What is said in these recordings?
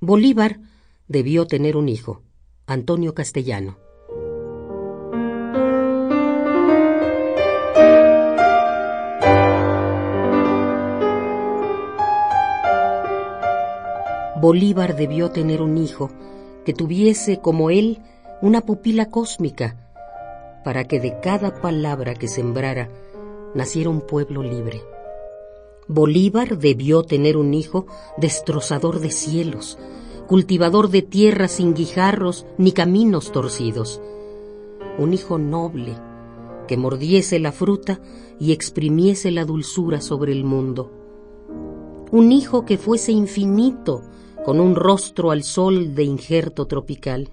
Bolívar debió tener un hijo, Antonio Castellano. Bolívar debió tener un hijo que tuviese como él una pupila cósmica, para que de cada palabra que sembrara naciera un pueblo libre. Bolívar debió tener un hijo destrozador de cielos, cultivador de tierras sin guijarros ni caminos torcidos, un hijo noble que mordiese la fruta y exprimiese la dulzura sobre el mundo, un hijo que fuese infinito con un rostro al sol de injerto tropical.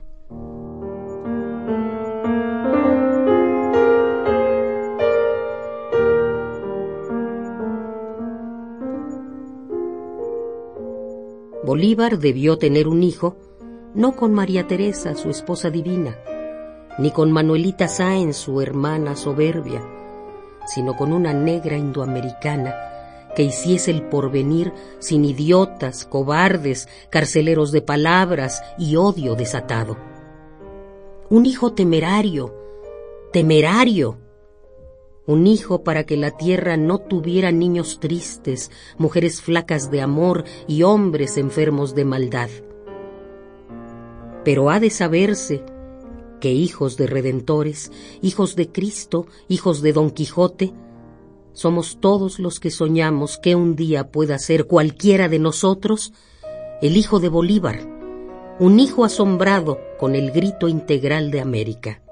Bolívar debió tener un hijo, no con María Teresa, su esposa divina, ni con Manuelita Sáenz, su hermana soberbia, sino con una negra indoamericana que hiciese el porvenir sin idiotas, cobardes, carceleros de palabras y odio desatado. Un hijo temerario, temerario, un hijo para que la tierra no tuviera niños tristes, mujeres flacas de amor y hombres enfermos de maldad. Pero ha de saberse que hijos de redentores, hijos de Cristo, hijos de Don Quijote, somos todos los que soñamos que un día pueda ser cualquiera de nosotros el hijo de Bolívar, un hijo asombrado con el grito integral de América.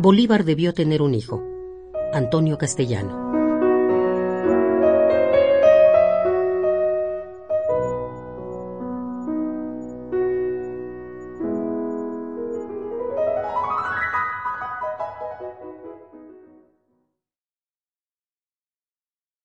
Bolívar debió tener un hijo, Antonio Castellano.